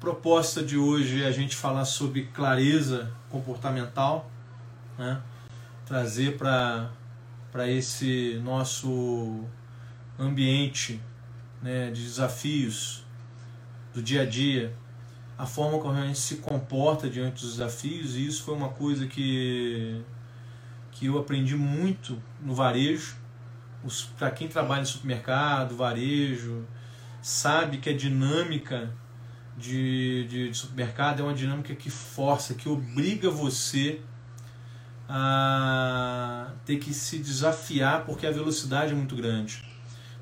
proposta de hoje é a gente falar sobre clareza comportamental, né? trazer para esse nosso ambiente né, de desafios do dia a dia, a forma como a gente se comporta diante dos desafios, e isso foi uma coisa que, que eu aprendi muito no varejo. Para quem trabalha em supermercado, varejo, sabe que a dinâmica de, de, de, supermercado é uma dinâmica que força, que obriga você a ter que se desafiar porque a velocidade é muito grande.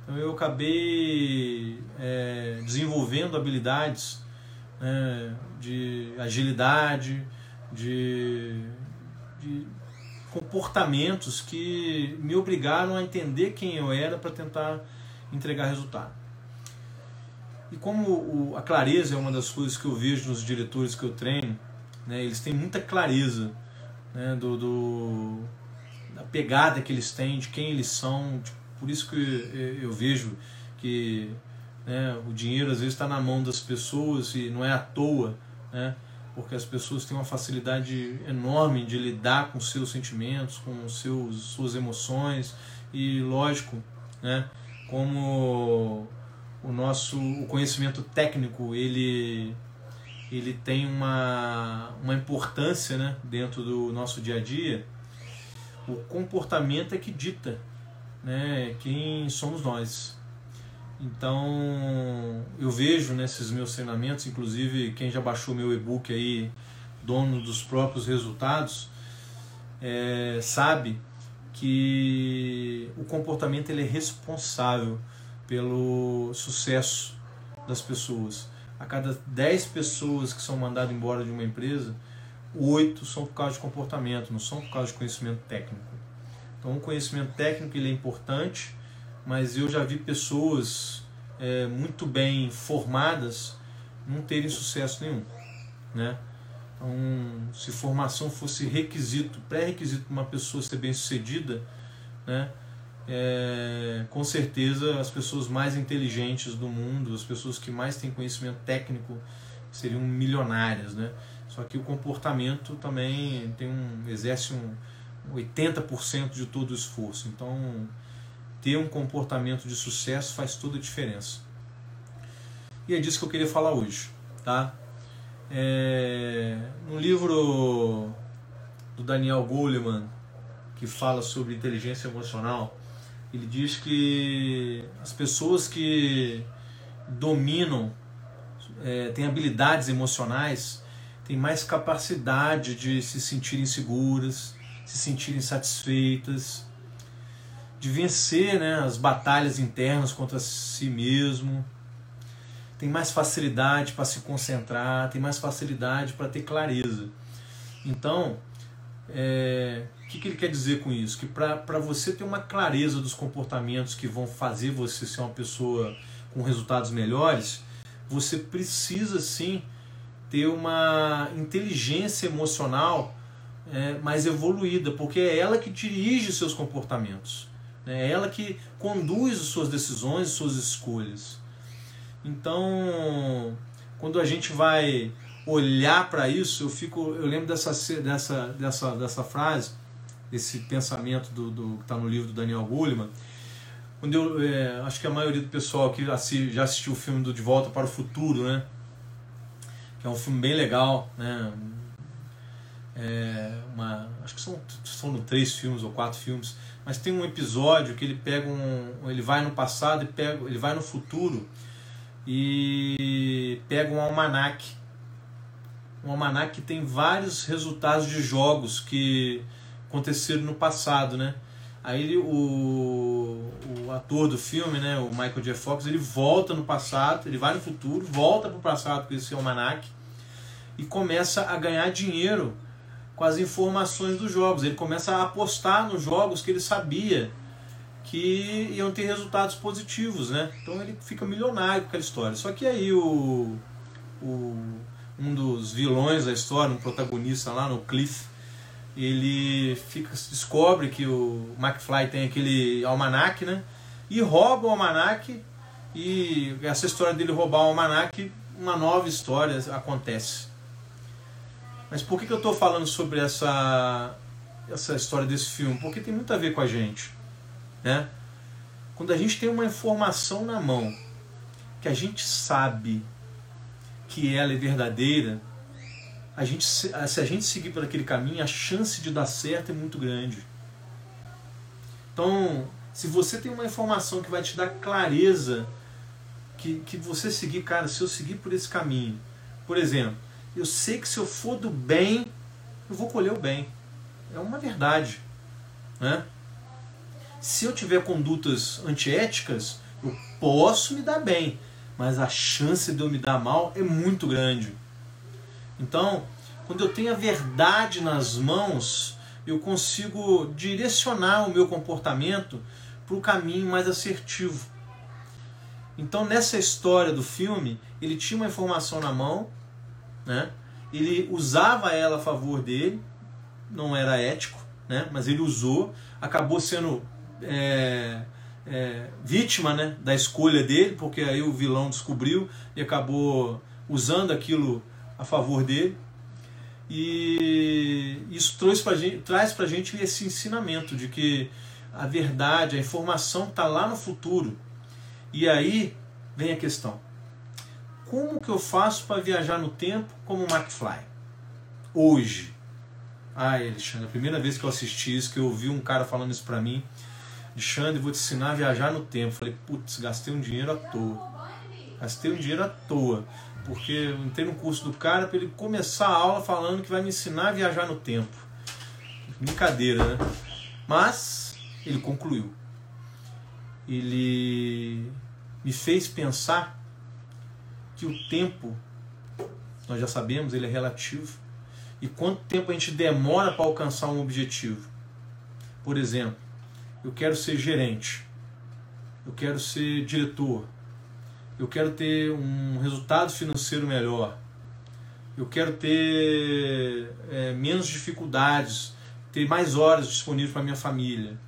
Então eu acabei é, desenvolvendo habilidades né, de agilidade, de, de comportamentos que me obrigaram a entender quem eu era para tentar entregar resultado. E como o, a clareza é uma das coisas que eu vejo nos diretores que eu treino, né, eles têm muita clareza né, do, do, da pegada que eles têm, de quem eles são. Por isso que eu vejo que né, o dinheiro às vezes está na mão das pessoas e não é à toa, né, porque as pessoas têm uma facilidade enorme de lidar com seus sentimentos, com seus, suas emoções e, lógico, né, como o nosso conhecimento técnico ele ele tem uma, uma importância né, dentro do nosso dia a dia, o comportamento é que dita né, quem somos nós. Então eu vejo nesses meus treinamentos, inclusive quem já baixou meu e-book aí, dono dos próprios resultados, é, sabe que o comportamento ele é responsável pelo sucesso das pessoas. A cada 10 pessoas que são mandadas embora de uma empresa, 8 são por causa de comportamento, não são por causa de conhecimento técnico. Então, o conhecimento técnico ele é importante, mas eu já vi pessoas é, muito bem formadas não terem sucesso nenhum. Né? Então, se formação fosse requisito, pré-requisito para uma pessoa ser bem sucedida, né? É, com certeza as pessoas mais inteligentes do mundo, as pessoas que mais têm conhecimento técnico seriam milionárias, né? Só que o comportamento também tem um exerce um 80% de todo o esforço. Então, ter um comportamento de sucesso faz toda a diferença. E é disso que eu queria falar hoje, tá? É, no livro do Daniel Goleman, que fala sobre inteligência emocional, ele diz que as pessoas que dominam, é, têm habilidades emocionais, têm mais capacidade de se sentirem seguras, se sentirem satisfeitas, de vencer né, as batalhas internas contra si mesmo, tem mais facilidade para se concentrar, tem mais facilidade para ter clareza. Então, é, o que, que ele quer dizer com isso? Que para você ter uma clareza dos comportamentos que vão fazer você ser uma pessoa com resultados melhores, você precisa sim ter uma inteligência emocional é, mais evoluída, porque é ela que dirige seus comportamentos, né? é ela que conduz as suas decisões, suas escolhas. Então, quando a gente vai olhar para isso, eu fico, eu lembro dessa dessa dessa dessa frase esse pensamento do, do que está no livro do Daniel Goleman, quando eu é, acho que a maioria do pessoal que já assistiu o filme do De Volta para o Futuro, né? Que é um filme bem legal, né? É uma, acho que são, são três filmes ou quatro filmes, mas tem um episódio que ele pega um, ele vai no passado e pega, ele vai no futuro e pega um almanac, um almanac que tem vários resultados de jogos que aconteceram no passado, né? Aí o, o ator do filme, né, o Michael J. Fox, ele volta no passado, ele vai no futuro, volta para o passado com esse almanac e começa a ganhar dinheiro com as informações dos jogos. Ele começa a apostar nos jogos que ele sabia que iam ter resultados positivos, né? Então ele fica milionário com aquela história. Só que aí o, o um dos vilões da história, um protagonista lá no Cliff, ele fica, descobre que o McFly tem aquele almanac, né? E rouba o almanac. E essa história dele roubar o almanac uma nova história acontece. Mas por que, que eu estou falando sobre essa, essa história desse filme? Porque tem muito a ver com a gente. Né? Quando a gente tem uma informação na mão, que a gente sabe que ela é verdadeira, a gente, se a gente seguir por aquele caminho, a chance de dar certo é muito grande. Então, se você tem uma informação que vai te dar clareza, que, que você seguir, cara, se eu seguir por esse caminho, por exemplo, eu sei que se eu for do bem, eu vou colher o bem. É uma verdade. Né? Se eu tiver condutas antiéticas, eu posso me dar bem, mas a chance de eu me dar mal é muito grande. Então, quando eu tenho a verdade nas mãos, eu consigo direcionar o meu comportamento para o caminho mais assertivo. Então, nessa história do filme, ele tinha uma informação na mão, né? ele usava ela a favor dele, não era ético, né? mas ele usou, acabou sendo é, é, vítima né? da escolha dele, porque aí o vilão descobriu e acabou usando aquilo a favor dele. E isso traz para gente, traz a gente esse ensinamento de que a verdade, a informação está lá no futuro. E aí vem a questão: como que eu faço para viajar no tempo como o McFly? Hoje. Ai, Alexandre, a primeira vez que eu assisti isso, que eu ouvi um cara falando isso para mim, Alexandre, vou te ensinar a viajar no tempo. Falei, putz, gastei um dinheiro à toa. Gastei um dinheiro à toa porque eu entrei no curso do cara para ele começar a aula falando que vai me ensinar a viajar no tempo. Brincadeira, né? Mas ele concluiu. Ele me fez pensar que o tempo, nós já sabemos, ele é relativo. E quanto tempo a gente demora para alcançar um objetivo? Por exemplo, eu quero ser gerente, eu quero ser diretor, eu quero ter um resultado financeiro melhor, eu quero ter é, menos dificuldades, ter mais horas disponíveis para minha família.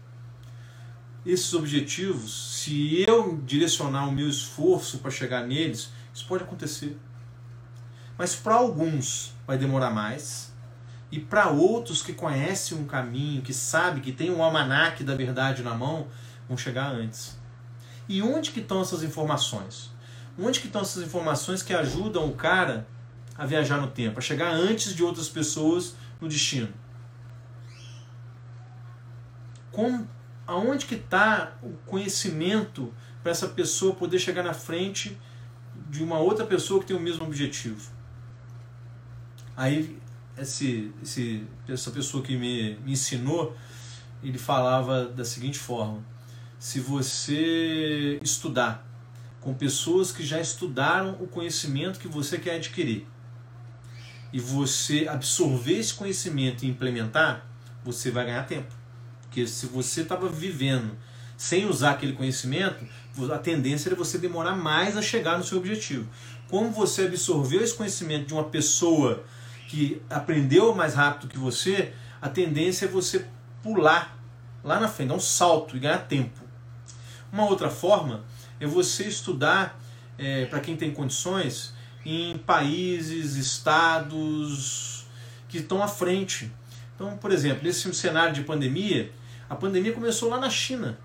Esses objetivos, se eu direcionar o meu esforço para chegar neles, isso pode acontecer. Mas para alguns vai demorar mais, e para outros que conhecem um caminho, que sabe que tem um almanaque da verdade na mão, vão chegar antes. E onde que estão essas informações? Onde que estão essas informações que ajudam o cara a viajar no tempo, a chegar antes de outras pessoas no destino? Como, aonde que está o conhecimento para essa pessoa poder chegar na frente de uma outra pessoa que tem o mesmo objetivo? Aí esse, esse, essa pessoa que me, me ensinou, ele falava da seguinte forma: se você estudar com pessoas que já estudaram o conhecimento que você quer adquirir e você absorver esse conhecimento e implementar, você vai ganhar tempo. Porque se você estava vivendo sem usar aquele conhecimento, a tendência é você demorar mais a chegar no seu objetivo. Como você absorveu esse conhecimento de uma pessoa que aprendeu mais rápido que você, a tendência é você pular lá na frente, dar um salto e ganhar tempo. Uma outra forma é você estudar, é, para quem tem condições, em países, estados que estão à frente. Então, por exemplo, nesse cenário de pandemia, a pandemia começou lá na China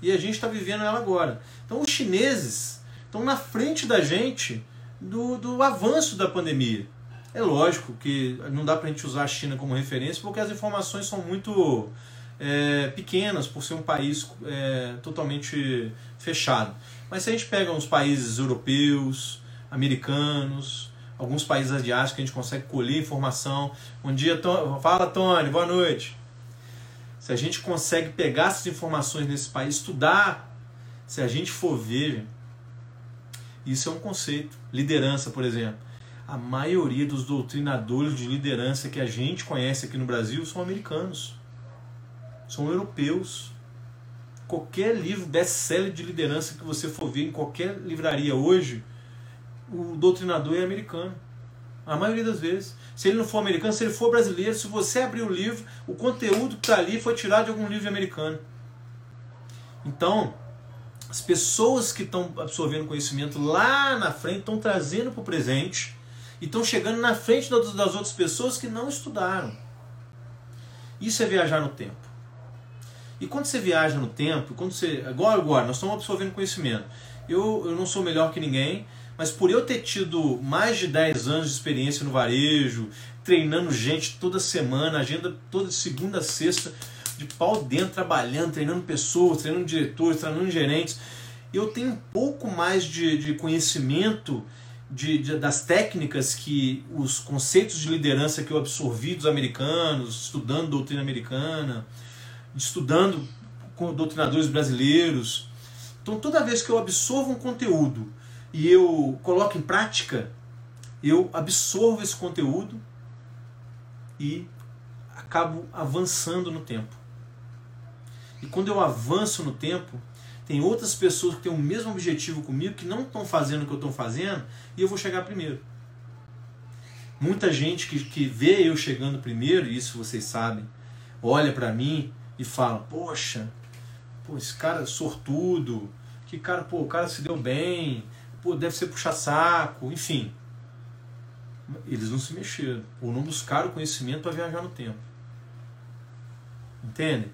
e a gente está vivendo ela agora. Então, os chineses estão na frente da gente do, do avanço da pandemia. É lógico que não dá para a gente usar a China como referência porque as informações são muito é, pequenas por ser um país é, totalmente fechado. Mas se a gente pega uns países europeus, americanos, alguns países asiáticos que a gente consegue colher informação. Bom dia, fala Tony, boa noite. Se a gente consegue pegar essas informações nesse país, estudar, se a gente for ver, isso é um conceito. Liderança, por exemplo. A maioria dos doutrinadores de liderança que a gente conhece aqui no Brasil são americanos, são europeus qualquer livro best-seller de liderança que você for ver em qualquer livraria hoje, o doutrinador é americano. A maioria das vezes. Se ele não for americano, se ele for brasileiro, se você abrir o livro, o conteúdo que está ali foi tirado de algum livro americano. Então, As pessoas que estão absorvendo conhecimento lá na frente estão trazendo para o presente e estão chegando na frente das outras pessoas que não estudaram. Isso é viajar no tempo. E quando você viaja no tempo, quando você. Agora, agora, nós estamos absorvendo conhecimento. Eu, eu não sou melhor que ninguém, mas por eu ter tido mais de 10 anos de experiência no varejo, treinando gente toda semana, agenda toda segunda a sexta, de pau dentro, trabalhando, treinando pessoas, treinando diretores, treinando gerentes. Eu tenho um pouco mais de, de conhecimento de, de, das técnicas que os conceitos de liderança que eu absorvi dos americanos, estudando doutrina americana, estudando com doutrinadores brasileiros. Então, toda vez que eu absorvo um conteúdo e eu coloco em prática, eu absorvo esse conteúdo e acabo avançando no tempo. E quando eu avanço no tempo, tem outras pessoas que têm o mesmo objetivo comigo que não estão fazendo o que eu estou fazendo e eu vou chegar primeiro. Muita gente que, que vê eu chegando primeiro, e isso vocês sabem, olha para mim e fala: Poxa, pô, esse cara é sortudo, que cara, pô, o cara se deu bem, pô, deve ser puxa-saco, enfim. Eles não se mexeram, ou não buscaram conhecimento para viajar no tempo. Entende?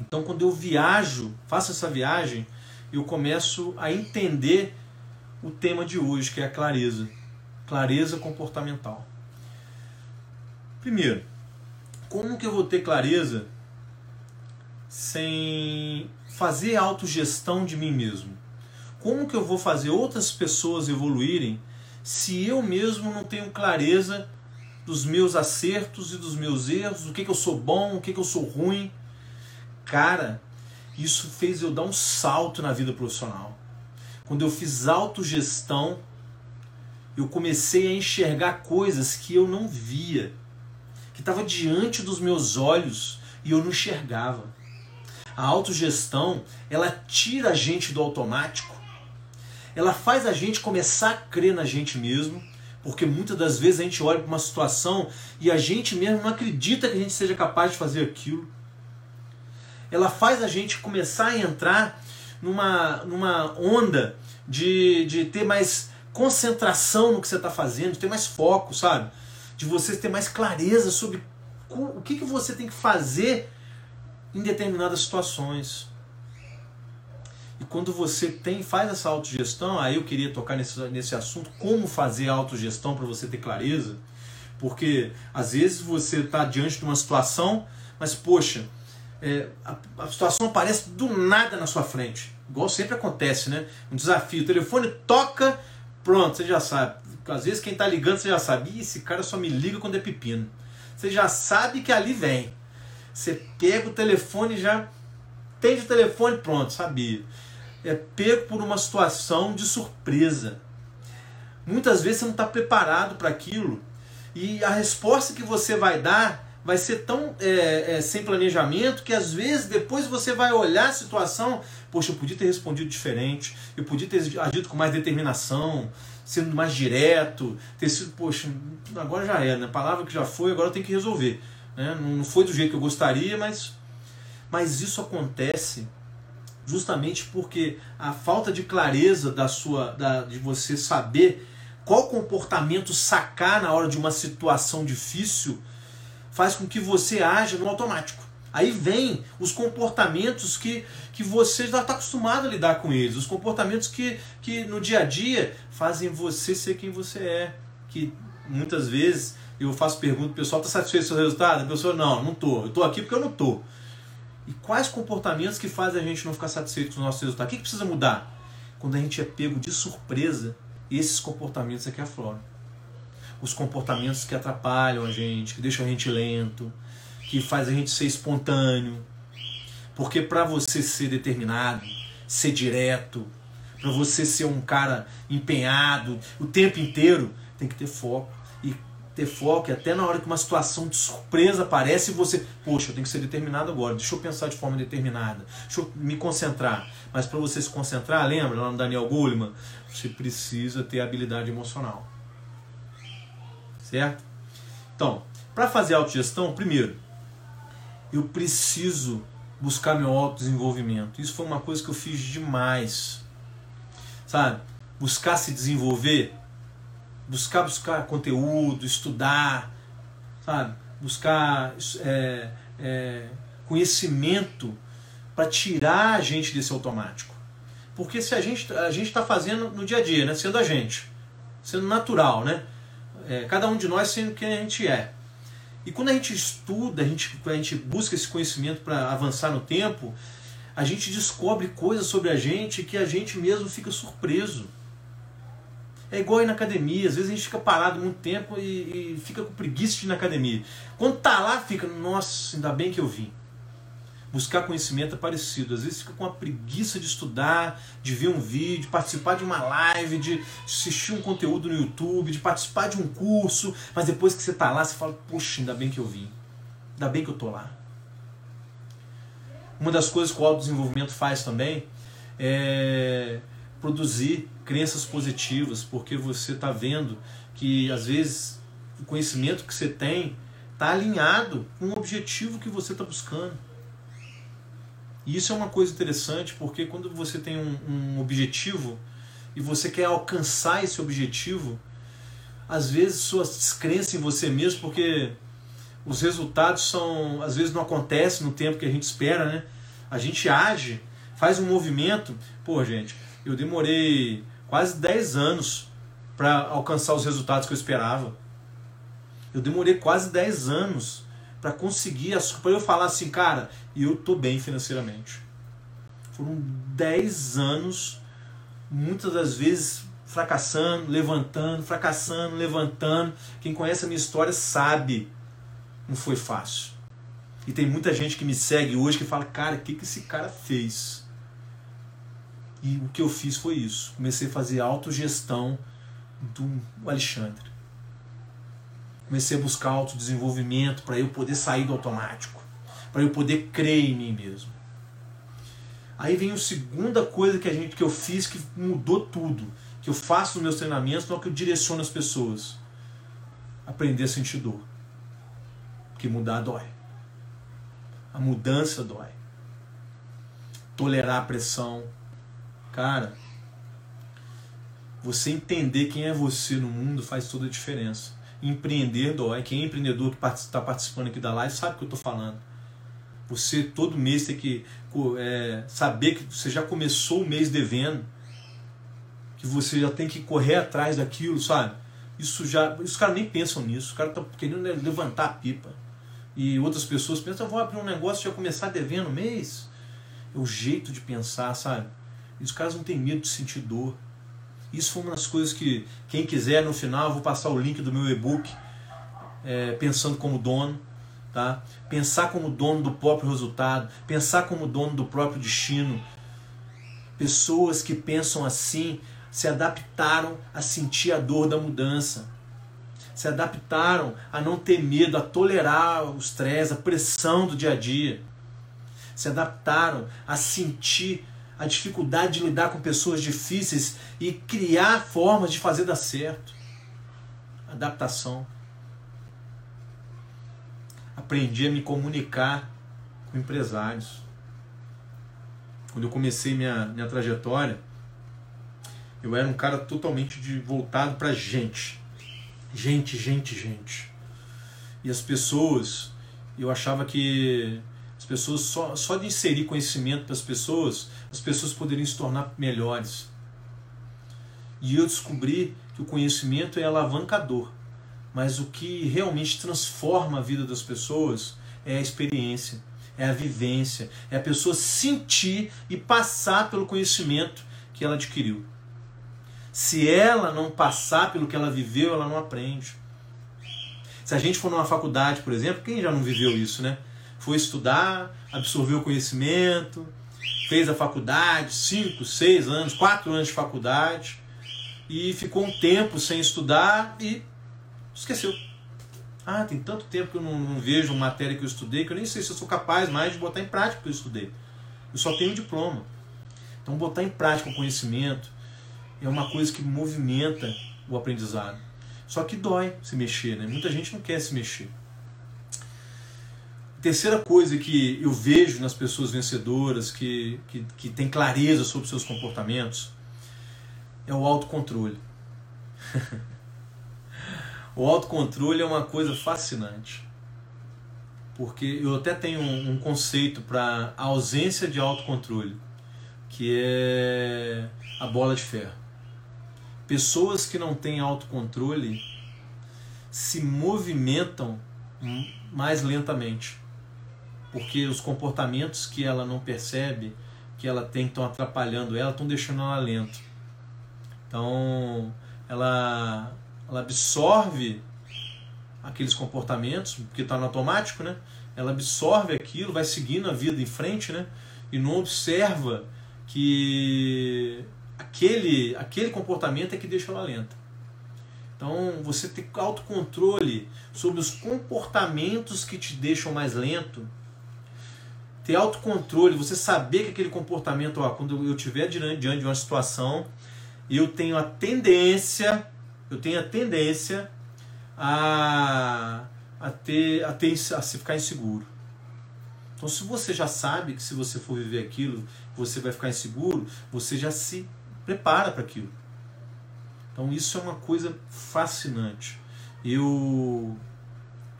Então, quando eu viajo, faço essa viagem, eu começo a entender o tema de hoje, que é a clareza. Clareza comportamental. Primeiro, como que eu vou ter clareza sem fazer autogestão de mim mesmo? Como que eu vou fazer outras pessoas evoluírem se eu mesmo não tenho clareza dos meus acertos e dos meus erros, o que, que eu sou bom, o que, que eu sou ruim? Cara, isso fez eu dar um salto na vida profissional. Quando eu fiz autogestão, eu comecei a enxergar coisas que eu não via, que estava diante dos meus olhos e eu não enxergava. A autogestão, ela tira a gente do automático, ela faz a gente começar a crer na gente mesmo, porque muitas das vezes a gente olha para uma situação e a gente mesmo não acredita que a gente seja capaz de fazer aquilo ela faz a gente começar a entrar numa, numa onda de, de ter mais concentração no que você está fazendo, de ter mais foco, sabe? De você ter mais clareza sobre o que, que você tem que fazer em determinadas situações. E quando você tem faz essa autogestão, aí eu queria tocar nesse, nesse assunto, como fazer autogestão para você ter clareza. Porque às vezes você está diante de uma situação, mas poxa, é, a, a, situação aparece do nada na sua frente. Igual sempre acontece, né? Um desafio. O telefone toca, pronto, você já sabe. Às vezes quem está ligando você já sabe. Esse cara só me liga quando é pepino. Você já sabe que ali vem. Você pega o telefone já tem o telefone, pronto, sabia. É pego por uma situação de surpresa. Muitas vezes você não está preparado para aquilo. E a resposta que você vai dar vai ser tão é, é, sem planejamento que às vezes depois você vai olhar a situação, poxa, eu podia ter respondido diferente, eu podia ter agido com mais determinação, sendo mais direto, ter sido, poxa, agora já é, né? A palavra que já foi, agora eu tenho que resolver. Né? Não foi do jeito que eu gostaria, mas, mas isso acontece justamente porque a falta de clareza da sua, da, de você saber qual comportamento sacar na hora de uma situação difícil faz com que você haja no automático. Aí vem os comportamentos que, que você já está acostumado a lidar com eles, os comportamentos que, que no dia a dia fazem você ser quem você é. Que muitas vezes eu faço pergunta, o pessoal está satisfeito com o resultado? A pessoa, não, não estou. Eu estou aqui porque eu não estou. E quais comportamentos que fazem a gente não ficar satisfeito com o nosso resultado? O que, que precisa mudar? Quando a gente é pego de surpresa, esses comportamentos que afloram os comportamentos que atrapalham a gente, que deixam a gente lento, que faz a gente ser espontâneo. Porque para você ser determinado, ser direto, para você ser um cara empenhado o tempo inteiro, tem que ter foco. Ter foco e até na hora que uma situação de surpresa aparece você, poxa, eu tenho que ser determinado agora, deixa eu pensar de forma determinada, deixa eu me concentrar. Mas para você se concentrar, lembra lá no Daniel Goleman, você precisa ter habilidade emocional certo? Então, para fazer autogestão, primeiro, eu preciso buscar meu autodesenvolvimento. Isso foi uma coisa que eu fiz demais. Sabe? Buscar se desenvolver, buscar buscar conteúdo, estudar, sabe? Buscar é, é, conhecimento para tirar a gente desse automático. Porque se a gente a gente está fazendo no dia a dia, né? Sendo a gente, sendo natural, né? É, cada um de nós sendo quem a gente é. E quando a gente estuda, a gente, a gente busca esse conhecimento para avançar no tempo, a gente descobre coisas sobre a gente que a gente mesmo fica surpreso. É igual ir na academia, às vezes a gente fica parado muito tempo e, e fica com preguiça de ir na academia. Quando tá lá, fica, nossa, ainda bem que eu vim buscar conhecimento é parecido. Às vezes fica com a preguiça de estudar, de ver um vídeo, de participar de uma live, de assistir um conteúdo no YouTube, de participar de um curso, mas depois que você está lá, você fala, poxa, ainda bem que eu vim. Ainda bem que eu estou lá. Uma das coisas que o autodesenvolvimento faz também é produzir crenças positivas, porque você está vendo que às vezes o conhecimento que você tem está alinhado com o objetivo que você está buscando. E isso é uma coisa interessante porque quando você tem um, um objetivo e você quer alcançar esse objetivo, às vezes sua descrença em você mesmo, porque os resultados são às vezes não acontecem no tempo que a gente espera, né? A gente age, faz um movimento. Pô, gente, eu demorei quase 10 anos para alcançar os resultados que eu esperava. Eu demorei quase 10 anos para conseguir, para eu falar assim, cara, eu tô bem financeiramente. Foram 10 anos, muitas das vezes fracassando, levantando, fracassando, levantando. Quem conhece a minha história sabe, não foi fácil. E tem muita gente que me segue hoje que fala, cara, o que, que esse cara fez? E o que eu fiz foi isso. Comecei a fazer autogestão do Alexandre comecei a buscar autodesenvolvimento para eu poder sair do automático, para eu poder crer em mim mesmo. Aí vem a segunda coisa que a gente que eu fiz que mudou tudo, que eu faço nos meus treinamentos, não é que eu direciono as pessoas. Aprender a sentir dor. Porque mudar dói. A mudança dói. Tolerar a pressão. Cara, você entender quem é você no mundo faz toda a diferença empreender dói. Quem é empreendedor que está participando aqui da live sabe o que eu estou falando. Você todo mês tem que é, saber que você já começou o mês devendo, que você já tem que correr atrás daquilo, sabe? Isso já, os caras nem pensam nisso, os caras estão querendo levantar a pipa. E outras pessoas pensam, eu vou abrir um negócio e já começar devendo mês. É o jeito de pensar, sabe? Os caras não têm medo de sentir dor. Isso foi uma das coisas que, quem quiser, no final, vou passar o link do meu e-book, é, Pensando como Dono. Tá? Pensar como dono do próprio resultado, pensar como dono do próprio destino. Pessoas que pensam assim se adaptaram a sentir a dor da mudança, se adaptaram a não ter medo, a tolerar o estresse, a pressão do dia a dia, se adaptaram a sentir a dificuldade de lidar com pessoas difíceis e criar formas de fazer dar certo. Adaptação. Aprendi a me comunicar com empresários. Quando eu comecei minha, minha trajetória, eu era um cara totalmente de, voltado para gente. Gente, gente, gente. E as pessoas, eu achava que as pessoas só, só de inserir conhecimento para as pessoas, as pessoas poderiam se tornar melhores. E eu descobri que o conhecimento é alavancador, mas o que realmente transforma a vida das pessoas é a experiência, é a vivência, é a pessoa sentir e passar pelo conhecimento que ela adquiriu. Se ela não passar pelo que ela viveu, ela não aprende. Se a gente for numa faculdade, por exemplo, quem já não viveu isso, né? Foi estudar, absorveu conhecimento, fez a faculdade, cinco, seis anos, quatro anos de faculdade, e ficou um tempo sem estudar e esqueceu. Ah, tem tanto tempo que eu não, não vejo uma matéria que eu estudei que eu nem sei se eu sou capaz mais de botar em prática o que eu estudei. Eu só tenho um diploma. Então, botar em prática o conhecimento é uma coisa que movimenta o aprendizado. Só que dói se mexer, né? Muita gente não quer se mexer terceira coisa que eu vejo nas pessoas vencedoras, que, que, que têm clareza sobre seus comportamentos, é o autocontrole. o autocontrole é uma coisa fascinante. Porque eu até tenho um, um conceito para a ausência de autocontrole, que é a bola de ferro. Pessoas que não têm autocontrole se movimentam mais lentamente porque os comportamentos que ela não percebe, que ela tem, estão atrapalhando ela, estão deixando ela lento. Então, ela, ela absorve aqueles comportamentos, porque está no automático, né? Ela absorve aquilo, vai seguindo a vida em frente, né? E não observa que aquele, aquele comportamento é que deixa ela lenta. Então, você ter autocontrole sobre os comportamentos que te deixam mais lento ter autocontrole, você saber que aquele comportamento, ó, quando eu estiver diante de uma situação, eu tenho a tendência, eu tenho a tendência a, a ter, a ter a se ficar inseguro. Então, se você já sabe que se você for viver aquilo, você vai ficar inseguro, você já se prepara para aquilo. Então, isso é uma coisa fascinante. Eu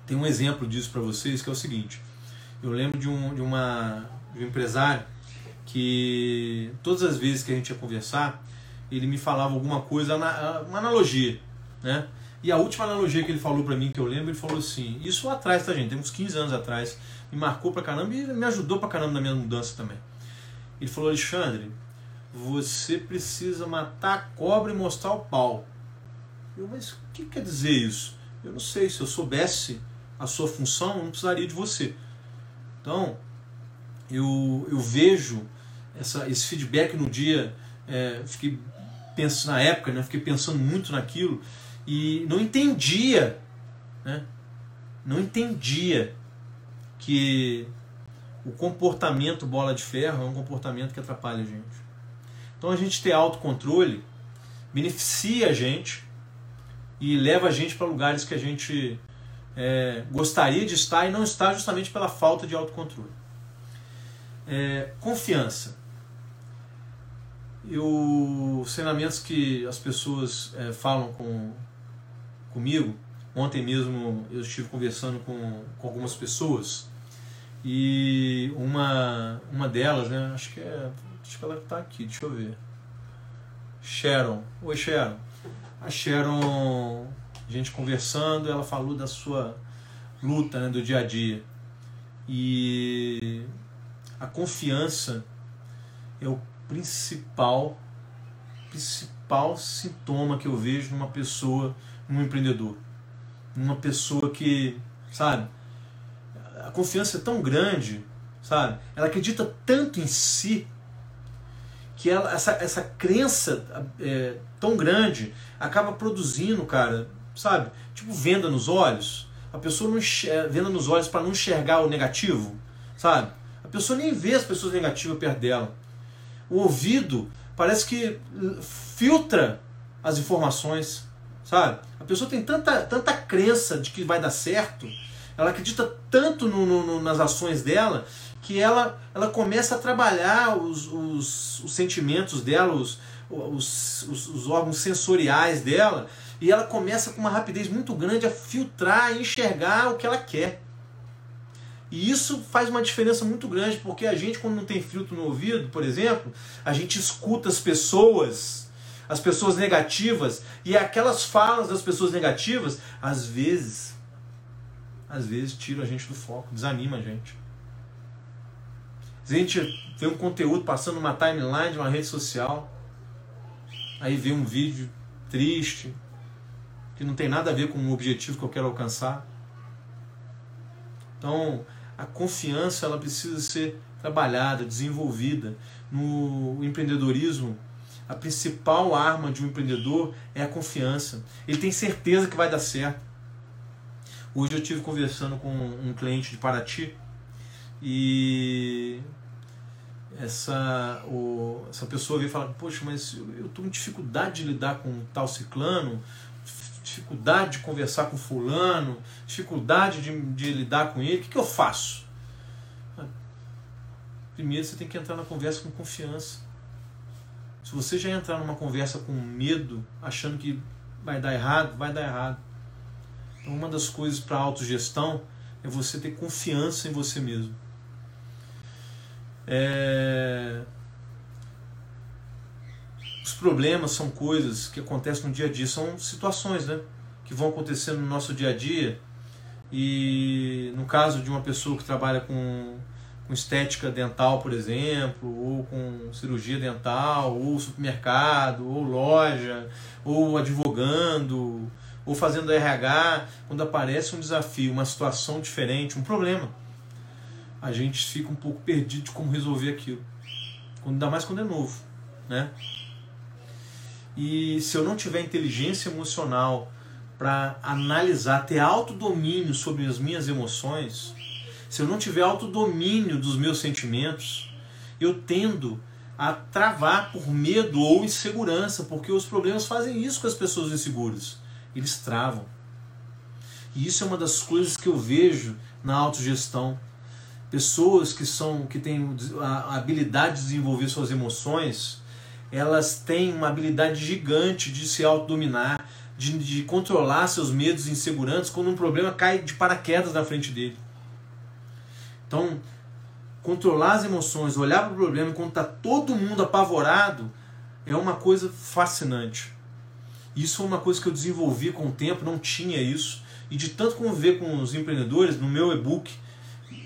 tenho um exemplo disso para vocês que é o seguinte. Eu lembro de um, de, uma, de um empresário que todas as vezes que a gente ia conversar, ele me falava alguma coisa, uma analogia, né? E a última analogia que ele falou para mim, que eu lembro, ele falou assim, isso lá atrás, tá gente, tem uns 15 anos atrás, me marcou pra caramba e me ajudou pra caramba na minha mudança também. Ele falou, Alexandre, você precisa matar a cobra e mostrar o pau. Eu, mas o que quer dizer isso? Eu não sei, se eu soubesse a sua função, eu não precisaria de você. Então, eu, eu vejo essa, esse feedback no dia, é, fiquei pensando na época, né, fiquei pensando muito naquilo e não entendia, né, não entendia que o comportamento bola de ferro é um comportamento que atrapalha a gente. Então a gente ter autocontrole beneficia a gente e leva a gente para lugares que a gente é, gostaria de estar e não está justamente pela falta de autocontrole. É, confiança. E os treinamentos que as pessoas é, falam com, comigo, ontem mesmo eu estive conversando com, com algumas pessoas e uma, uma delas, né, acho que é, acho que ela está aqui, deixa eu ver. Sharon. Oi Sharon. A Sharon a gente conversando, ela falou da sua luta né, do dia a dia. E a confiança é o principal principal sintoma que eu vejo numa pessoa, num empreendedor. Numa pessoa que, sabe, a confiança é tão grande, sabe? Ela acredita tanto em si que ela, essa, essa crença é, tão grande acaba produzindo, cara, sabe? Tipo venda nos olhos. A pessoa não enxerga, venda nos olhos para não enxergar o negativo, sabe? A pessoa nem vê as pessoas negativas perto dela. O ouvido parece que filtra as informações, sabe? A pessoa tem tanta, tanta crença de que vai dar certo, ela acredita tanto no, no, nas ações dela, que ela, ela começa a trabalhar os, os, os sentimentos dela, os, os, os órgãos sensoriais dela, e ela começa com uma rapidez muito grande a filtrar e enxergar o que ela quer. E isso faz uma diferença muito grande, porque a gente, quando não tem filtro no ouvido, por exemplo, a gente escuta as pessoas, as pessoas negativas, e aquelas falas das pessoas negativas, às vezes, às vezes tiram a gente do foco, desanima a gente. A gente vê um conteúdo passando numa timeline de uma rede social, aí vê um vídeo triste, que não tem nada a ver com o objetivo que eu quero alcançar. Então, a confiança ela precisa ser trabalhada, desenvolvida. No empreendedorismo, a principal arma de um empreendedor é a confiança. Ele tem certeza que vai dar certo. Hoje eu estive conversando com um cliente de Paraty e essa, o, essa pessoa veio falar: Poxa, mas eu estou com dificuldade de lidar com tal ciclano, dificuldade de conversar com fulano, dificuldade de, de lidar com ele, o que, que eu faço? primeiro você tem que entrar na conversa com confiança. Se você já entrar numa conversa com medo, achando que vai dar errado, vai dar errado. Então, uma das coisas para a autogestão é você ter confiança em você mesmo. É... Os problemas são coisas que acontecem no dia a dia, são situações né, que vão acontecendo no nosso dia a dia. E no caso de uma pessoa que trabalha com, com estética dental, por exemplo, ou com cirurgia dental, ou supermercado, ou loja, ou advogando, ou fazendo RH, quando aparece um desafio, uma situação diferente, um problema, a gente fica um pouco perdido de como resolver aquilo. Ainda mais quando é novo, né? E se eu não tiver inteligência emocional para analisar, ter autodomínio sobre as minhas emoções, se eu não tiver autodomínio dos meus sentimentos, eu tendo a travar por medo ou insegurança, porque os problemas fazem isso com as pessoas inseguras. Eles travam. E isso é uma das coisas que eu vejo na autogestão. Pessoas que são que têm a habilidade de desenvolver suas emoções, elas têm uma habilidade gigante de se autodominar, de, de controlar seus medos e inseguranças quando um problema cai de paraquedas na frente dele. Então, controlar as emoções, olhar para o problema quando está todo mundo apavorado, é uma coisa fascinante. Isso é uma coisa que eu desenvolvi com o tempo, não tinha isso. E de tanto conviver com os empreendedores, no meu e-book,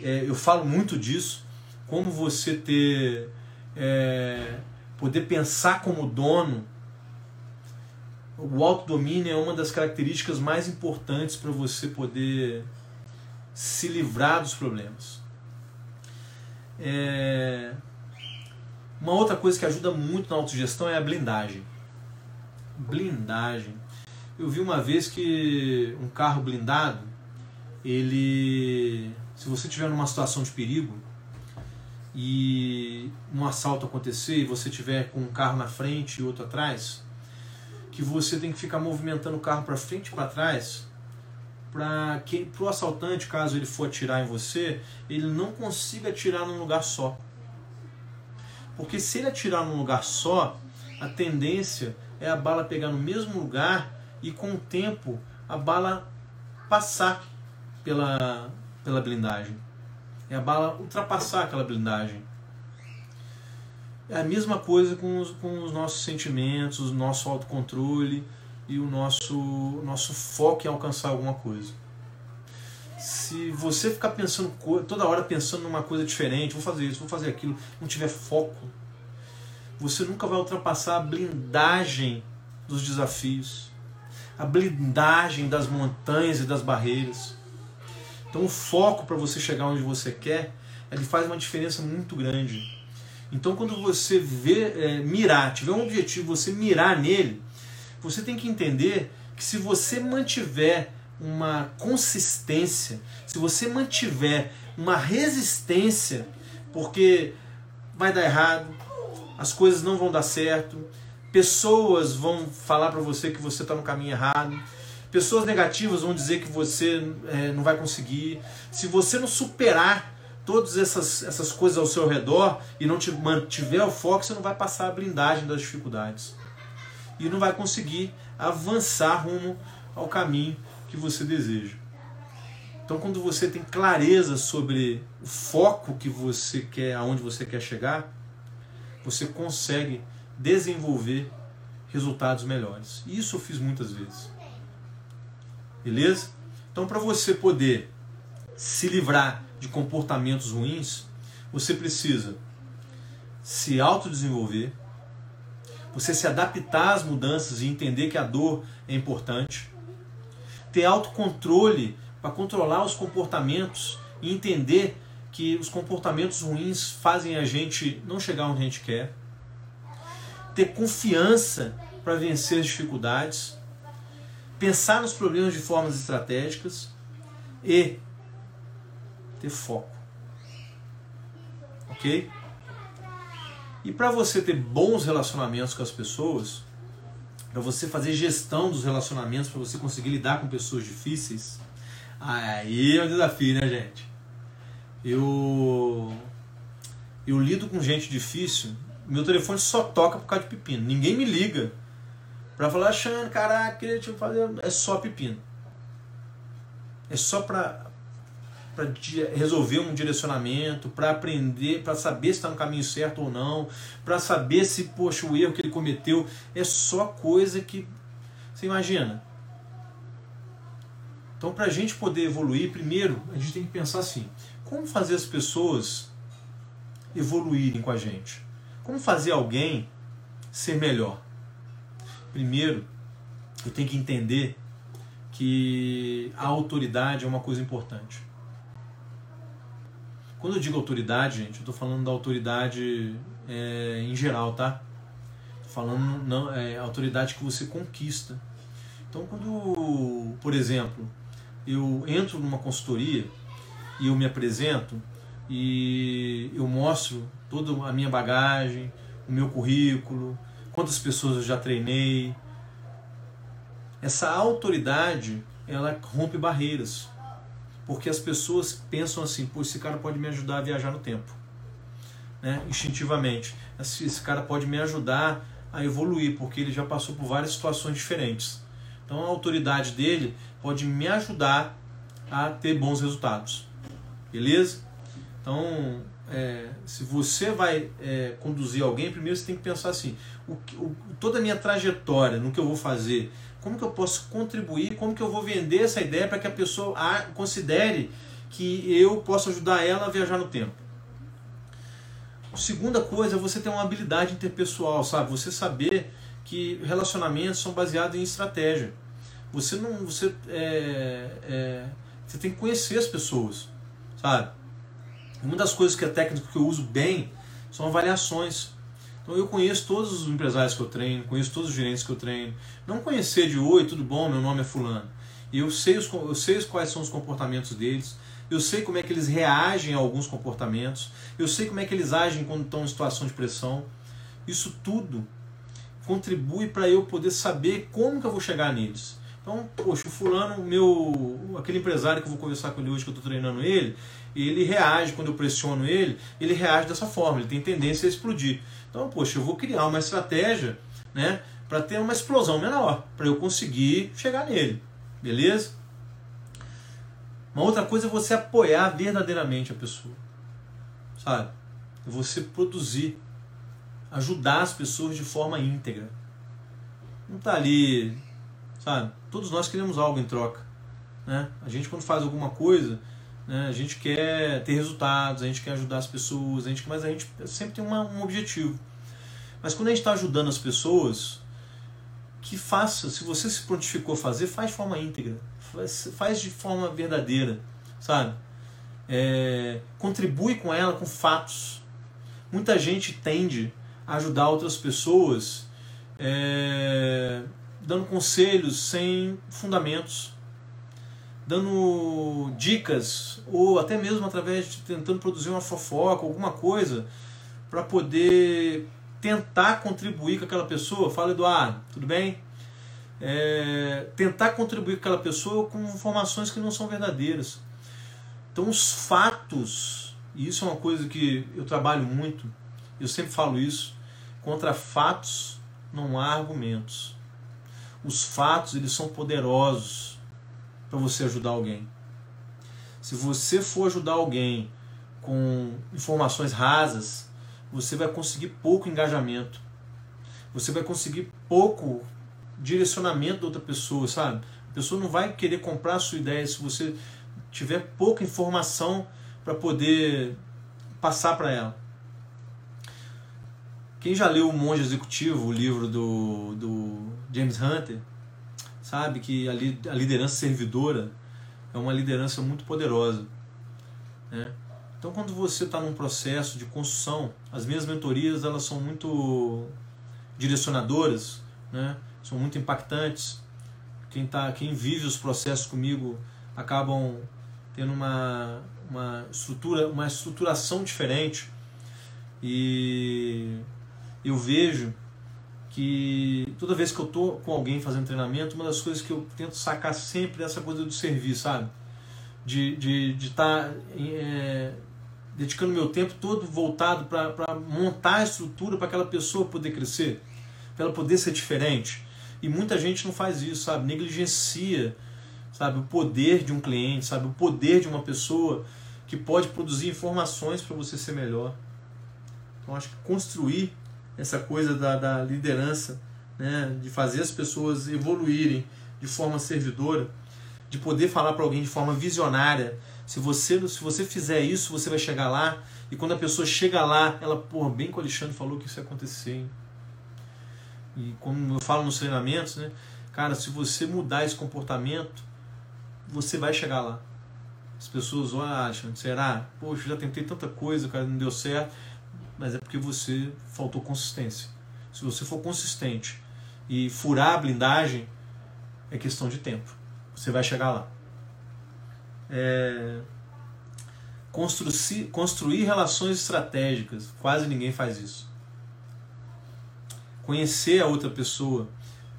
é, eu falo muito disso. Como você ter. É, poder pensar como dono. O autodomínio é uma das características mais importantes para você poder se livrar dos problemas. É... Uma outra coisa que ajuda muito na autogestão é a blindagem. Blindagem. Eu vi uma vez que um carro blindado, ele, se você tiver numa situação de perigo e um assalto acontecer e você tiver com um carro na frente e outro atrás, que você tem que ficar movimentando o carro para frente e para trás para que o assaltante, caso ele for atirar em você, ele não consiga atirar num lugar só. Porque se ele atirar num lugar só, a tendência é a bala pegar no mesmo lugar e com o tempo a bala passar pela, pela blindagem. É a bala ultrapassar aquela blindagem. É a mesma coisa com os, com os nossos sentimentos, o nosso autocontrole e o nosso, nosso foco em alcançar alguma coisa. Se você ficar pensando toda hora pensando numa coisa diferente, vou fazer isso, vou fazer aquilo, não tiver foco, você nunca vai ultrapassar a blindagem dos desafios, a blindagem das montanhas e das barreiras. Então o foco para você chegar onde você quer, ele faz uma diferença muito grande. Então quando você vê é, mirar, tiver um objetivo, você mirar nele, você tem que entender que se você mantiver uma consistência, se você mantiver uma resistência, porque vai dar errado, as coisas não vão dar certo, pessoas vão falar para você que você está no caminho errado, pessoas negativas vão dizer que você é, não vai conseguir. Se você não superar todas essas, essas coisas ao seu redor e não te mantiver o foco, você não vai passar a blindagem das dificuldades e não vai conseguir avançar rumo ao caminho que você deseja. Então, quando você tem clareza sobre o foco que você quer, aonde você quer chegar, você consegue desenvolver resultados melhores. Isso eu fiz muitas vezes. Beleza? Então, para você poder se livrar de comportamentos ruins, você precisa se autodesenvolver, você se adaptar às mudanças e entender que a dor é importante, ter autocontrole para controlar os comportamentos e entender que os comportamentos ruins fazem a gente não chegar onde a gente quer, ter confiança para vencer as dificuldades, pensar nos problemas de formas estratégicas e ter foco. Ok? E para você ter bons relacionamentos com as pessoas, para você fazer gestão dos relacionamentos, para você conseguir lidar com pessoas difíceis, aí é um desafio, né, gente? Eu eu lido com gente difícil, meu telefone só toca por causa de pepino. Ninguém me liga pra falar, Xande, caraca, queria te fazer. É só pepino. É só pra, pra resolver um direcionamento, para aprender, para saber se está no caminho certo ou não, para saber se, poxa, o erro que ele cometeu é só coisa que. Você imagina? Então, para a gente poder evoluir, primeiro, a gente tem que pensar assim: como fazer as pessoas evoluírem com a gente? Como fazer alguém ser melhor? Primeiro, eu tenho que entender que a autoridade é uma coisa importante. Quando eu digo autoridade, gente, eu estou falando da autoridade é, em geral, tá? Falando não, é, autoridade que você conquista. Então, quando, por exemplo, eu entro numa consultoria e eu me apresento e eu mostro toda a minha bagagem, o meu currículo, quantas pessoas eu já treinei. Essa autoridade, ela rompe barreiras. Porque as pessoas pensam assim, pô, esse cara pode me ajudar a viajar no tempo. Né? Instintivamente. Esse cara pode me ajudar a evoluir, porque ele já passou por várias situações diferentes. Então a autoridade dele pode me ajudar a ter bons resultados. Beleza? Então, é, se você vai é, conduzir alguém, primeiro você tem que pensar assim: o, o, toda a minha trajetória no que eu vou fazer, como que eu posso contribuir, como que eu vou vender essa ideia para que a pessoa a, considere que eu posso ajudar ela a viajar no tempo. Segunda coisa é você ter uma habilidade interpessoal, sabe? Você saber que relacionamentos são baseados em estratégia. Você não. Você, é, é, você tem que conhecer as pessoas, sabe? Uma das coisas que a técnica que eu uso bem são avaliações. Então eu conheço todos os empresários que eu treino, conheço todos os gerentes que eu treino. Não conhecer de oi, tudo bom, meu nome é fulano. Eu sei, os, eu sei quais são os comportamentos deles, eu sei como é que eles reagem a alguns comportamentos, eu sei como é que eles agem quando estão em situação de pressão. Isso tudo contribui para eu poder saber como que eu vou chegar neles. Então, poxa, o fulano, meu, aquele empresário que eu vou conversar com ele hoje, que eu estou treinando ele, ele reage quando eu pressiono ele, ele reage dessa forma, ele tem tendência a explodir. Então, poxa, eu vou criar uma estratégia, né, para ter uma explosão menor, para eu conseguir chegar nele, beleza? Uma outra coisa é você apoiar verdadeiramente a pessoa, sabe? É você produzir, ajudar as pessoas de forma íntegra. Não tá ali, sabe? Todos nós queremos algo em troca, né? A gente quando faz alguma coisa, né? A gente quer ter resultados, a gente quer ajudar as pessoas, a gente, mas a gente sempre tem uma, um objetivo. Mas quando a gente está ajudando as pessoas, que faça, se você se prontificou a fazer, faz de forma íntegra, faz, faz de forma verdadeira, sabe? É, contribui com ela com fatos. Muita gente tende a ajudar outras pessoas é, dando conselhos sem fundamentos dando dicas ou até mesmo através de tentando produzir uma fofoca, alguma coisa para poder tentar contribuir com aquela pessoa. Fala, Eduardo, tudo bem? É, tentar contribuir com aquela pessoa com informações que não são verdadeiras. Então, os fatos, e isso é uma coisa que eu trabalho muito, eu sempre falo isso, contra fatos não há argumentos. Os fatos, eles são poderosos para você ajudar alguém. Se você for ajudar alguém com informações rasas, você vai conseguir pouco engajamento. Você vai conseguir pouco direcionamento da outra pessoa, sabe? A pessoa não vai querer comprar a sua ideia se você tiver pouca informação para poder passar para ela. Quem já leu O Monge Executivo, o livro do, do James Hunter, sabe que a, a liderança servidora é uma liderança muito poderosa. Né? Então, quando você está num processo de construção, as minhas mentorias elas são muito direcionadoras, né? são muito impactantes. Quem, tá, quem vive os processos comigo acabam tendo uma, uma estrutura, uma estruturação diferente. E eu vejo que toda vez que eu tô com alguém fazendo treinamento, uma das coisas que eu tento sacar sempre é essa coisa do serviço, sabe? De estar de, de tá, é, dedicando meu tempo todo voltado para montar a estrutura para aquela pessoa poder crescer, para ela poder ser diferente. E muita gente não faz isso, sabe? Negligencia, sabe, o poder de um cliente, sabe, o poder de uma pessoa que pode produzir informações para você ser melhor. Então acho que construir essa coisa da, da liderança, né, de fazer as pessoas evoluírem de forma servidora, de poder falar para alguém de forma visionária, se você, se você fizer isso, você vai chegar lá. E quando a pessoa chega lá, ela, porra, bem que o Alexandre falou que isso ia acontecer. Hein? E como eu falo nos treinamentos, né? Cara, se você mudar esse comportamento, você vai chegar lá. As pessoas acham, será? Poxa, já tentei tanta coisa, cara, não deu certo. Mas é porque você faltou consistência. Se você for consistente e furar a blindagem, é questão de tempo. Você vai chegar lá é, construir, relações estratégicas. Quase ninguém faz isso. Conhecer a outra pessoa.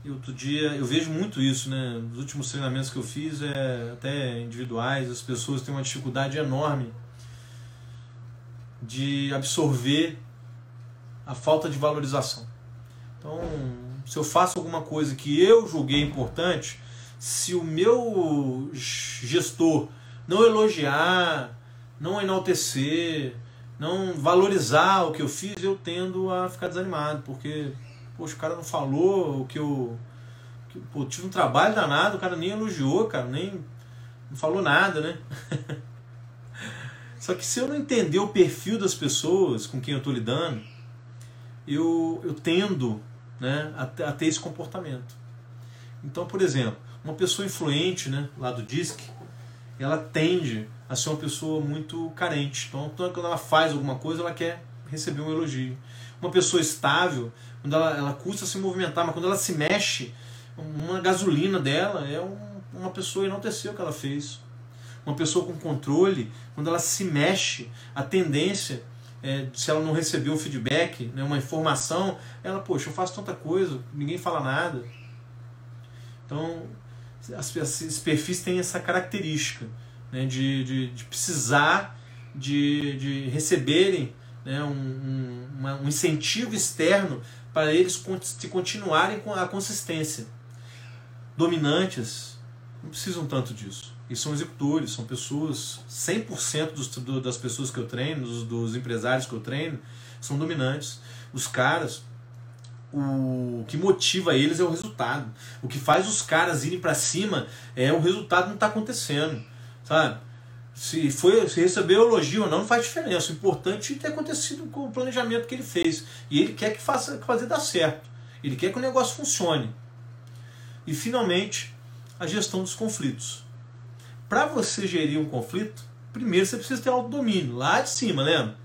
E outro dia, eu vejo muito isso, né? Nos últimos treinamentos que eu fiz, é, até individuais, as pessoas têm uma dificuldade enorme de absorver a falta de valorização. Então, se eu faço alguma coisa que eu julguei importante, se o meu gestor não elogiar, não enaltecer, não valorizar o que eu fiz, eu tendo a ficar desanimado, porque, poxa, o cara não falou o que eu. Que, pô, tive um trabalho danado, o cara nem elogiou, cara, nem. Não falou nada, né? Só que se eu não entender o perfil das pessoas com quem eu estou lidando, eu, eu tendo né, a, a, ter esse comportamento. Então, por exemplo, uma pessoa influente né, lá do DISC, ela tende a ser uma pessoa muito carente. Então, quando ela faz alguma coisa, ela quer receber um elogio. Uma pessoa estável, quando ela, ela custa se movimentar, mas quando ela se mexe, uma gasolina dela é um, uma pessoa enaltecer o que ela fez. Uma pessoa com controle, quando ela se mexe, a tendência é, se ela não recebeu um feedback, né, uma informação, ela, poxa, eu faço tanta coisa, ninguém fala nada. Então, as, esses perfis têm essa característica né, de, de, de, precisar de, de receberem né, um, um, uma, um incentivo externo para eles continuarem com a consistência. Dominantes não precisam tanto disso. E são executores, são pessoas, 100% dos, do, das pessoas que eu treino, dos, dos empresários que eu treino, são dominantes. Os caras o que motiva eles é o resultado. O que faz os caras irem para cima é o resultado não está acontecendo, sabe? Se foi se recebeu elogio ou não, não faz diferença. O importante é ter acontecido com o planejamento que ele fez. E ele quer que faça que fazer dar certo. Ele quer que o negócio funcione. E finalmente, a gestão dos conflitos. Para você gerir um conflito, primeiro você precisa ter autodomínio, lá de cima, lembra?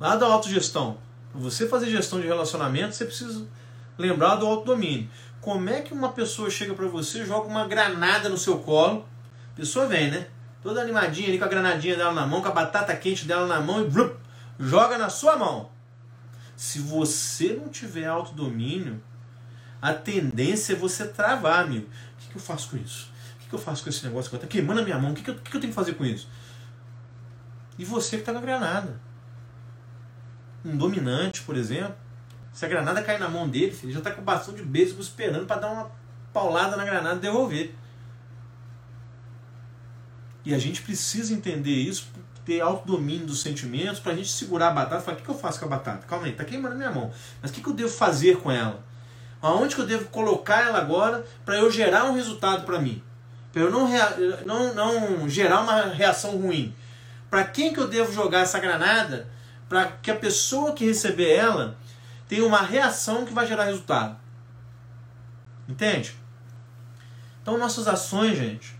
Lá da autogestão. Para você fazer gestão de relacionamento, você precisa lembrar do autodomínio. Como é que uma pessoa chega para você, joga uma granada no seu colo, a pessoa vem, né? Toda animadinha ali com a granadinha dela na mão, com a batata quente dela na mão e blup, joga na sua mão. Se você não tiver autodomínio, a tendência é você travar, amigo. O que, que eu faço com isso? Que, que eu faço com esse negócio que está queimando a minha mão? O que, que, eu, que, que eu tenho que fazer com isso? E você que está com a granada um dominante, por exemplo, se a granada cair na mão dele, ele já está com o bastão de beijo esperando para dar uma paulada na granada e devolver. E a gente precisa entender isso, ter autodomínio dos sentimentos, para a gente segurar a batata e falar: o que, eu faço com a batata? Calma aí, está queimando minha mão. Mas o que, que eu devo fazer com ela? Aonde que eu devo colocar ela agora para eu gerar um resultado para mim? Para eu não, não, não gerar uma reação ruim? Para quem que eu devo jogar essa granada para que a pessoa que receber ela tenha uma reação que vai gerar resultado. Entende? Então nossas ações, gente,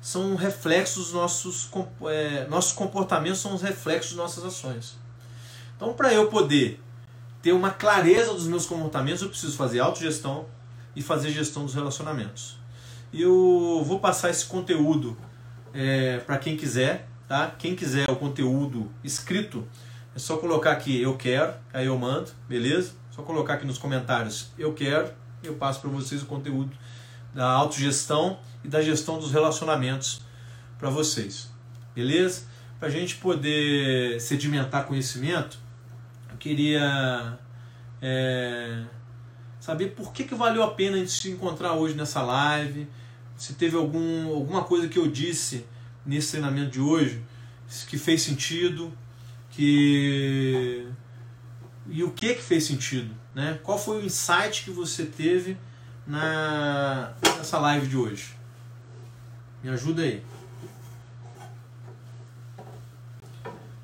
são reflexos nossos, é, nossos comportamentos são os reflexos de nossas ações. Então, para eu poder ter uma clareza dos meus comportamentos, eu preciso fazer autogestão e fazer gestão dos relacionamentos. Eu vou passar esse conteúdo é, para quem quiser, tá? Quem quiser o conteúdo escrito, é só colocar aqui eu quero, aí eu mando, beleza? Só colocar aqui nos comentários eu quero, eu passo para vocês o conteúdo da autogestão e da gestão dos relacionamentos para vocês. Beleza? para a gente poder sedimentar conhecimento, eu queria é, saber por que, que valeu a pena a gente se encontrar hoje nessa live, se teve algum, alguma coisa que eu disse nesse treinamento de hoje que fez sentido, que e o que que fez sentido, né? Qual foi o insight que você teve na nessa live de hoje? Me ajuda aí.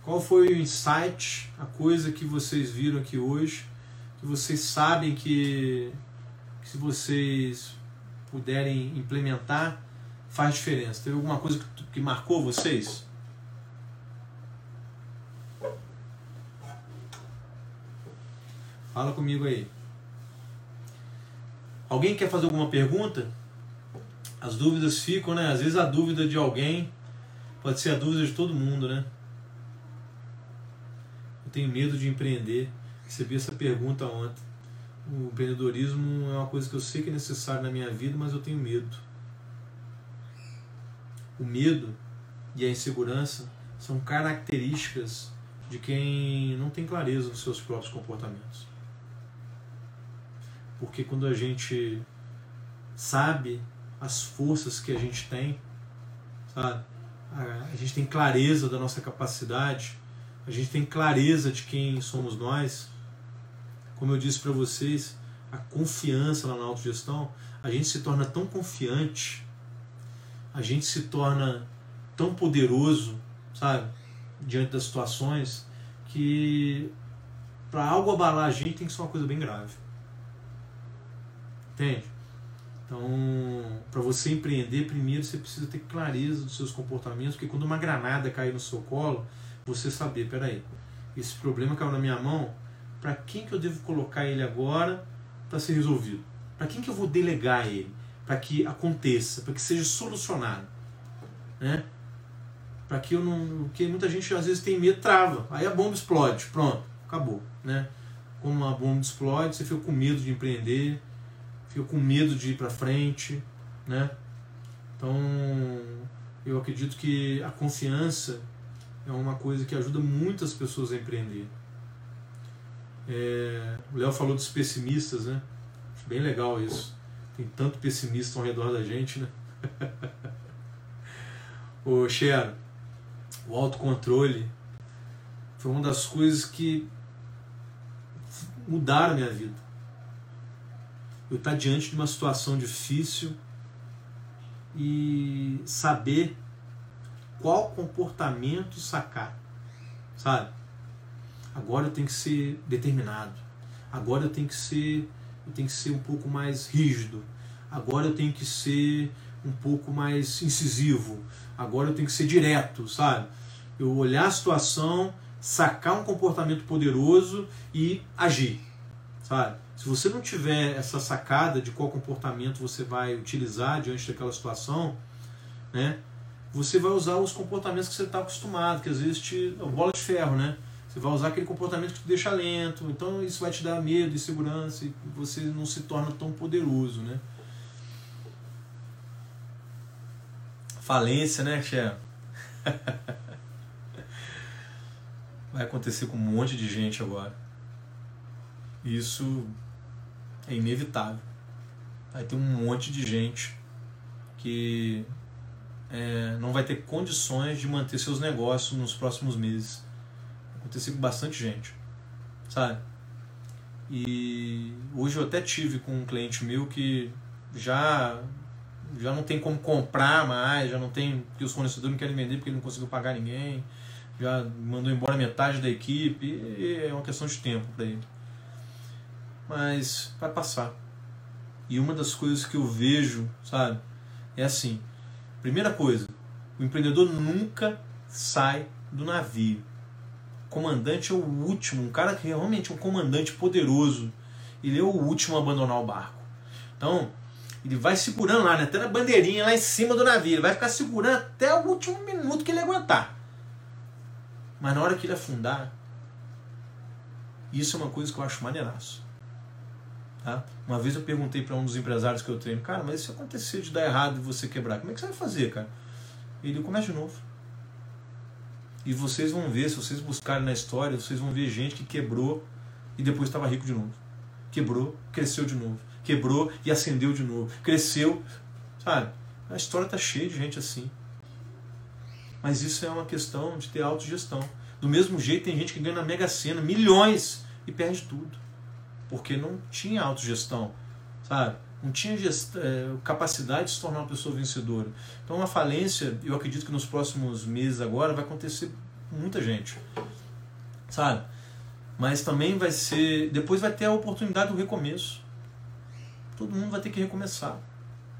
Qual foi o insight, a coisa que vocês viram aqui hoje, que vocês sabem que, que se vocês puderem implementar, faz diferença? Teve alguma coisa que, que marcou vocês? Fala comigo aí. Alguém quer fazer alguma pergunta? As dúvidas ficam, né? Às vezes a dúvida de alguém pode ser a dúvida de todo mundo, né? Eu tenho medo de empreender. Recebi essa pergunta ontem. O empreendedorismo é uma coisa que eu sei que é necessário na minha vida, mas eu tenho medo. O medo e a insegurança são características de quem não tem clareza dos seus próprios comportamentos. Porque quando a gente sabe as forças que a gente tem, sabe? A gente tem clareza da nossa capacidade, a gente tem clareza de quem somos nós. Como eu disse para vocês, a confiança na autogestão, a gente se torna tão confiante, a gente se torna tão poderoso, sabe? Diante das situações, que para algo abalar a gente tem que ser uma coisa bem grave. Entende? Então, para você empreender, primeiro você precisa ter clareza dos seus comportamentos, porque quando uma granada cair no seu colo, você saber, peraí, esse problema caiu na minha mão, para quem que eu devo colocar ele agora para ser resolvido? Para quem que eu vou delegar ele? Para que aconteça, para que seja solucionado, né? Para que eu não, porque muita gente às vezes tem medo, trava, aí a bomba explode, pronto, acabou, né? Como a bomba explode, você fica com medo de empreender, fica com medo de ir para frente, né? Então, eu acredito que a confiança é uma coisa que ajuda muitas pessoas a empreender. É, o Léo falou dos pessimistas, né? Acho bem legal isso. Tem tanto pessimista ao redor da gente, né? Ô, Cher, o autocontrole foi uma das coisas que mudaram a minha vida eu estar diante de uma situação difícil e saber qual comportamento sacar, sabe? Agora eu tenho que ser determinado. Agora eu tenho que ser, eu tenho que ser um pouco mais rígido. Agora eu tenho que ser um pouco mais incisivo. Agora eu tenho que ser direto, sabe? Eu olhar a situação, sacar um comportamento poderoso e agir, sabe? Se você não tiver essa sacada de qual comportamento você vai utilizar diante daquela situação, né, você vai usar os comportamentos que você está acostumado, que às vezes te. Bola de ferro, né? Você vai usar aquele comportamento que te deixa lento, então isso vai te dar medo, insegurança, e você não se torna tão poderoso, né? Falência, né, Xé? vai acontecer com um monte de gente agora. Isso é inevitável. Vai ter um monte de gente que é, não vai ter condições de manter seus negócios nos próximos meses. Aconteceu com bastante gente, sabe? E hoje eu até tive com um cliente meu que já já não tem como comprar mais, já não tem, porque os fornecedores não querem vender porque ele não conseguiu pagar ninguém, já mandou embora metade da equipe, e é uma questão de tempo para ele mas vai passar. E uma das coisas que eu vejo, sabe, é assim: primeira coisa, o empreendedor nunca sai do navio. Comandante é o último, um cara que realmente é um comandante poderoso, ele é o último a abandonar o barco. Então, ele vai segurando lá, né, até na bandeirinha lá em cima do navio, ele vai ficar segurando até o último minuto que ele aguentar. Mas na hora que ele afundar, isso é uma coisa que eu acho maneiraço. Tá? Uma vez eu perguntei para um dos empresários que eu treino, cara, mas se acontecer de dar errado e você quebrar, como é que você vai fazer, cara? Ele começa de novo. E vocês vão ver, se vocês buscarem na história, vocês vão ver gente que quebrou e depois estava rico de novo. Quebrou, cresceu de novo. Quebrou e acendeu de novo. Cresceu, sabe? A história está cheia de gente assim. Mas isso é uma questão de ter autogestão. Do mesmo jeito, tem gente que ganha na Mega Sena milhões e perde tudo. Porque não tinha autogestão, sabe? Não tinha é, capacidade de se tornar uma pessoa vencedora. Então, uma falência, eu acredito que nos próximos meses agora vai acontecer com muita gente, sabe? Mas também vai ser. Depois vai ter a oportunidade do recomeço. Todo mundo vai ter que recomeçar.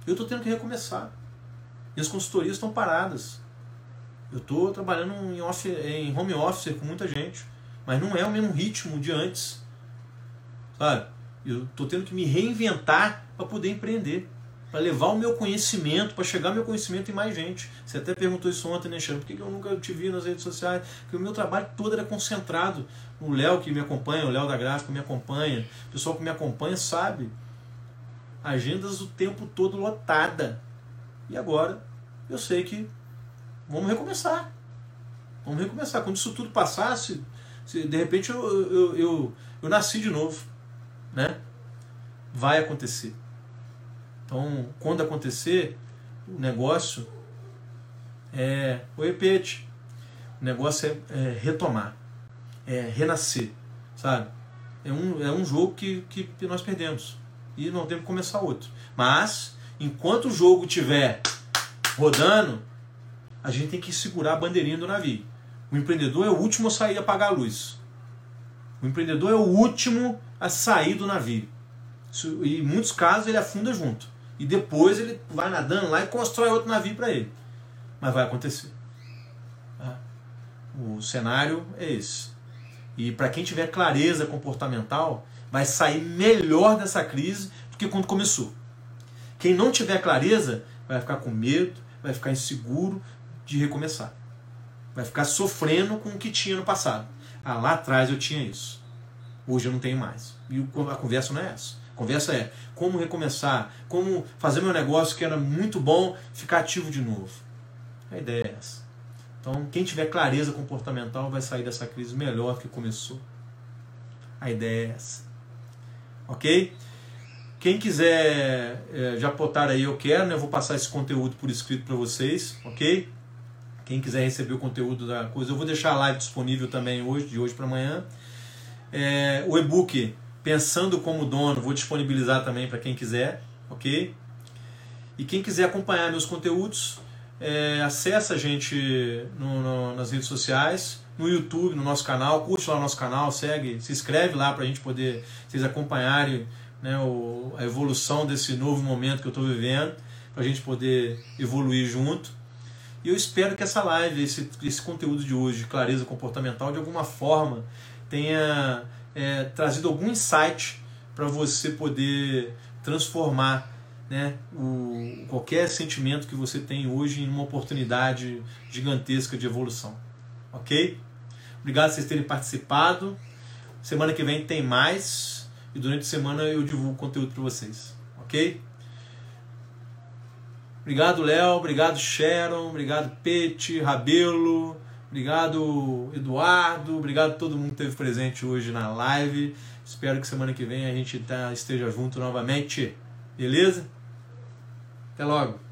Eu estou tendo que recomeçar. E as consultorias estão paradas. Eu estou trabalhando em, off, em home office com muita gente, mas não é o mesmo ritmo de antes. Sabe? Eu estou tendo que me reinventar para poder empreender, para levar o meu conhecimento, para chegar meu conhecimento em mais gente. Você até perguntou isso ontem, né, Xandro? Por que eu nunca te vi nas redes sociais? Porque o meu trabalho todo era concentrado. O Léo que me acompanha, o Léo da Gráfica me acompanha, o pessoal que me acompanha sabe. Agendas o tempo todo lotada. E agora eu sei que vamos recomeçar. Vamos recomeçar. Quando isso tudo passasse, se, de repente eu, eu, eu, eu nasci de novo. Né? Vai acontecer. Então, quando acontecer, o negócio é o repete. O negócio é, é, retomar, é renascer, sabe? É um, é um jogo que, que nós perdemos e não temos que começar outro. Mas, enquanto o jogo estiver rodando, a gente tem que segurar a bandeirinha do navio. O empreendedor é o último a sair a apagar a luz. O empreendedor é o último a sair do navio. E em muitos casos ele afunda junto. E depois ele vai nadando lá e constrói outro navio para ele. Mas vai acontecer. Tá? O cenário é esse. E para quem tiver clareza comportamental, vai sair melhor dessa crise do que quando começou. Quem não tiver clareza vai ficar com medo, vai ficar inseguro, de recomeçar. Vai ficar sofrendo com o que tinha no passado. Ah, lá atrás eu tinha isso. Hoje eu não tenho mais. E a conversa não é essa. A conversa é como recomeçar, como fazer meu negócio que era muito bom ficar ativo de novo. A ideia é essa. Então, quem tiver clareza comportamental vai sair dessa crise melhor que começou. A ideia é essa. Ok? Quem quiser é, já botar aí, eu quero, né? Eu vou passar esse conteúdo por escrito para vocês, ok? Quem quiser receber o conteúdo da coisa, eu vou deixar a live disponível também hoje, de hoje para amanhã. É, o e-book Pensando como Dono, vou disponibilizar também para quem quiser, ok? E quem quiser acompanhar meus conteúdos, é, acessa a gente no, no, nas redes sociais, no YouTube, no nosso canal, curte lá o nosso canal, segue, se inscreve lá para a gente poder, vocês acompanharem né, o, a evolução desse novo momento que eu estou vivendo, para a gente poder evoluir junto. E eu espero que essa live, esse, esse conteúdo de hoje, de clareza comportamental, de alguma forma tenha é, trazido algum insight para você poder transformar né, o, qualquer sentimento que você tem hoje em uma oportunidade gigantesca de evolução. Ok? Obrigado por vocês terem participado. Semana que vem tem mais e durante a semana eu divulgo conteúdo para vocês. Ok? Obrigado, Léo. Obrigado, Sharon. Obrigado, Pete, Rabelo. Obrigado, Eduardo. Obrigado a todo mundo que esteve presente hoje na live. Espero que semana que vem a gente tá, esteja junto novamente. Beleza? Até logo.